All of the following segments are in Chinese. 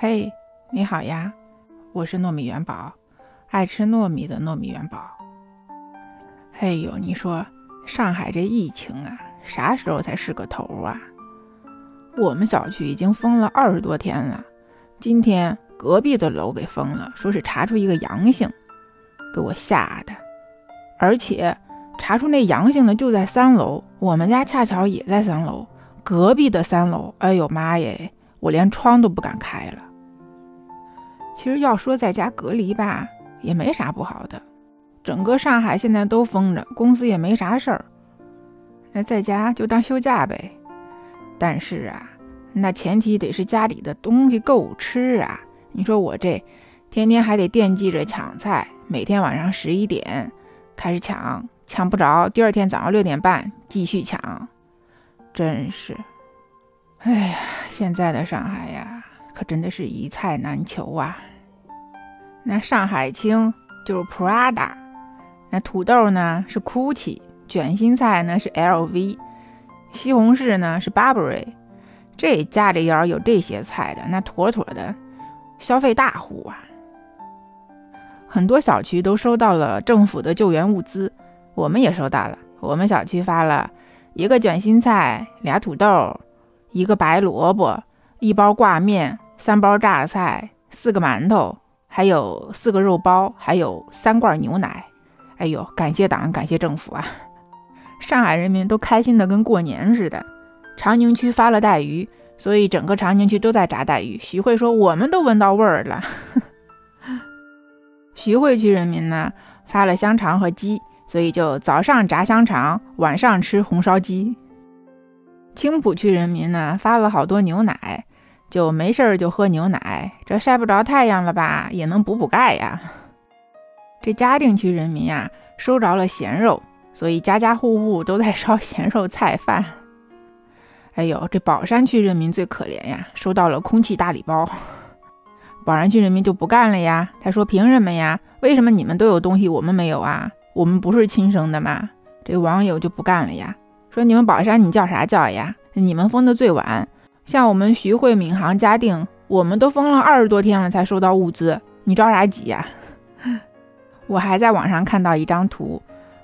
嘿，你好呀，我是糯米元宝，爱吃糯米的糯米元宝。哎呦，你说上海这疫情啊，啥时候才是个头啊？我们小区已经封了二十多天了，今天隔壁的楼给封了，说是查出一个阳性，给我吓的。而且查出那阳性的就在三楼，我们家恰巧也在三楼，隔壁的三楼，哎呦妈耶，我连窗都不敢开了。其实要说在家隔离吧，也没啥不好的，整个上海现在都封着，公司也没啥事儿，那在家就当休假呗。但是啊，那前提得是家里的东西够吃啊。你说我这天天还得惦记着抢菜，每天晚上十一点开始抢，抢不着，第二天早上六点半继续抢，真是，哎呀，现在的上海呀，可真的是一菜难求啊。那上海青就是 Prada，那土豆呢是 Gucci，卷心菜呢是 LV。西红柿呢是 Burberry，这家里要有这些菜的，那妥妥的消费大户啊！很多小区都收到了政府的救援物资，我们也收到了。我们小区发了一个卷心菜，俩土豆，一个白萝卜，一包挂面，三包榨菜，四个馒头，还有四个肉包，还有三罐牛奶。哎呦，感谢党，感谢政府啊！上海人民都开心的跟过年似的。长宁区发了带鱼，所以整个长宁区都在炸带鱼。徐汇说：“我们都闻到味儿了。”徐汇区人民呢发了香肠和鸡，所以就早上炸香肠，晚上吃红烧鸡。青浦区人民呢发了好多牛奶，就没事儿就喝牛奶，这晒不着太阳了吧，也能补补钙呀。这嘉定区人民呀收着了咸肉。所以家家户户都在烧咸肉菜饭。哎呦，这宝山区人民最可怜呀，收到了空气大礼包。宝山区人民就不干了呀，他说：“凭什么呀？为什么你们都有东西，我们没有啊？我们不是亲生的吗？”这网友就不干了呀，说：“你们宝山，你叫啥叫呀？你们封的最晚，像我们徐汇、闵行、嘉定，我们都封了二十多天了才收到物资，你着啥急呀？” 我还在网上看到一张图，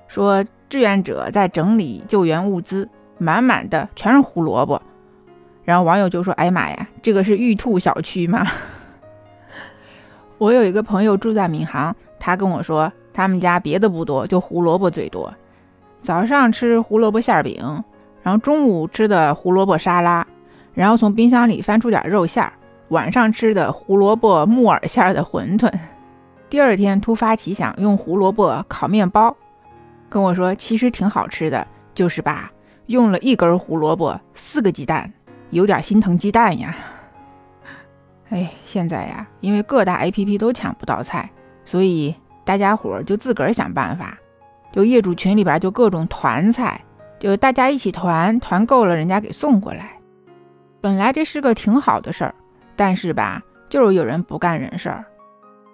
说。志愿者在整理救援物资，满满的全是胡萝卜。然后网友就说：“哎呀妈呀，这个是玉兔小区吗？” 我有一个朋友住在闵行，他跟我说，他们家别的不多，就胡萝卜最多。早上吃胡萝卜馅饼，然后中午吃的胡萝卜沙拉，然后从冰箱里翻出点肉馅儿，晚上吃的胡萝卜木耳馅儿的馄饨。第二天突发奇想，用胡萝卜烤面包。跟我说，其实挺好吃的，就是吧，用了一根胡萝卜，四个鸡蛋，有点心疼鸡蛋呀。哎，现在呀，因为各大 APP 都抢不到菜，所以大家伙儿就自个儿想办法，就业主群里边就各种团菜，就大家一起团，团够了人家给送过来。本来这是个挺好的事儿，但是吧，就是有人不干人事儿，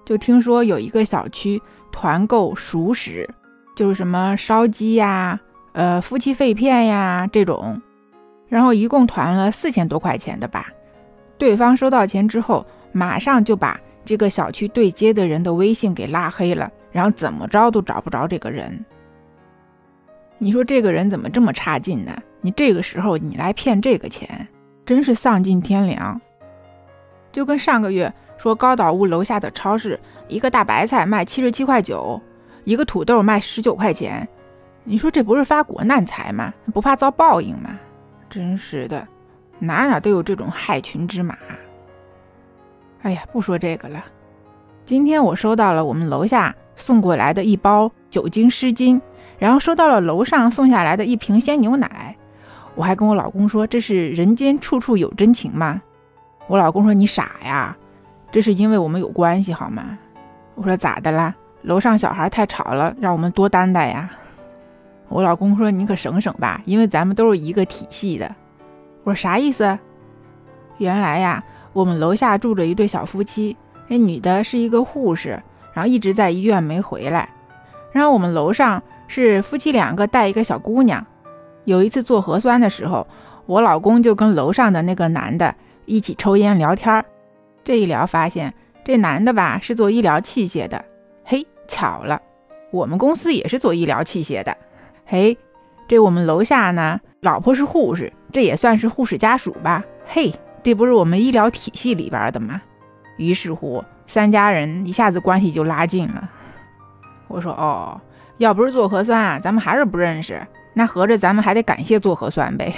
就听说有一个小区团购熟食。就是什么烧鸡呀，呃，夫妻肺片呀这种，然后一共团了四千多块钱的吧。对方收到钱之后，马上就把这个小区对接的人的微信给拉黑了，然后怎么着都找不着这个人。你说这个人怎么这么差劲呢？你这个时候你来骗这个钱，真是丧尽天良。就跟上个月说高岛屋楼下的超市，一个大白菜卖七十七块九。一个土豆卖十九块钱，你说这不是发国难财吗？不怕遭报应吗？真是的，哪哪都有这种害群之马。哎呀，不说这个了。今天我收到了我们楼下送过来的一包酒精湿巾，然后收到了楼上送下来的一瓶鲜牛奶。我还跟我老公说这是人间处处有真情吗？我老公说你傻呀，这是因为我们有关系好吗？我说咋的啦？楼上小孩太吵了，让我们多担待呀。我老公说：“你可省省吧，因为咱们都是一个体系的。”我说：“啥意思？”原来呀，我们楼下住着一对小夫妻，那女的是一个护士，然后一直在医院没回来。然后我们楼上是夫妻两个带一个小姑娘。有一次做核酸的时候，我老公就跟楼上的那个男的一起抽烟聊天儿。这一聊发现，这男的吧是做医疗器械的。嘿，巧了，我们公司也是做医疗器械的。嘿，这我们楼下呢，老婆是护士，这也算是护士家属吧？嘿，这不是我们医疗体系里边的吗？于是乎，三家人一下子关系就拉近了。我说哦，要不是做核酸啊，咱们还是不认识。那合着咱们还得感谢做核酸呗。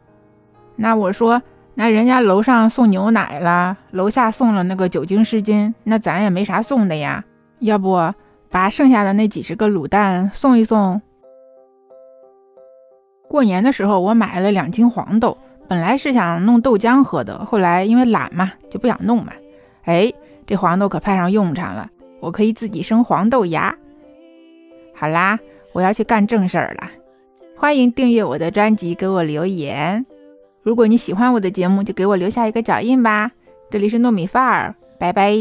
那我说，那人家楼上送牛奶了，楼下送了那个酒精湿巾，那咱也没啥送的呀。要不把剩下的那几十个卤蛋送一送？过年的时候我买了两斤黄豆，本来是想弄豆浆喝的，后来因为懒嘛，就不想弄嘛。哎，这黄豆可派上用场了，我可以自己生黄豆芽。好啦，我要去干正事儿了。欢迎订阅我的专辑，给我留言。如果你喜欢我的节目，就给我留下一个脚印吧。这里是糯米饭儿，拜拜。